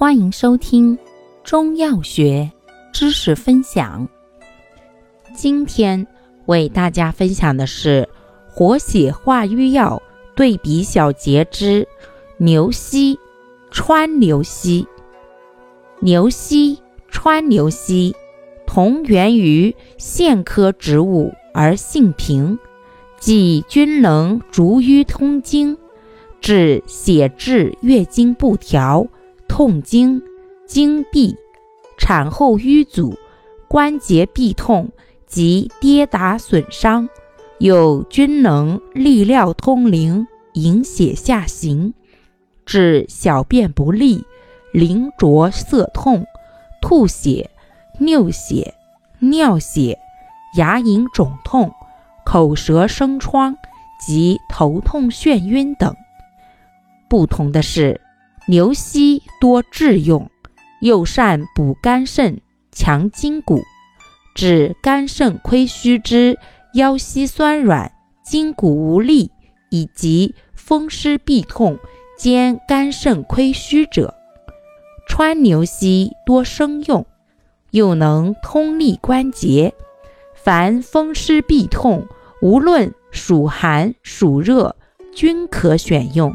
欢迎收听中药学知识分享。今天为大家分享的是活血化瘀药对比小节之牛膝、川牛膝。牛膝、川牛膝同源于苋科植物，而性平，即均能逐瘀通经，治血滞月经不调。痛经、经闭、产后瘀阻、关节痹痛及跌打损伤，又均能利尿通淋、引血下行，治小便不利、淋浊涩痛、吐血、尿血、尿血、牙龈肿痛、口舌生疮及头痛眩晕等。不同的是。牛膝多治用，又善补肝肾、强筋骨，治肝肾亏虚之腰膝酸软、筋骨无力，以及风湿痹痛兼肝肾亏虚者。川牛膝多生用，又能通利关节，凡风湿痹痛，无论属寒属热，均可选用。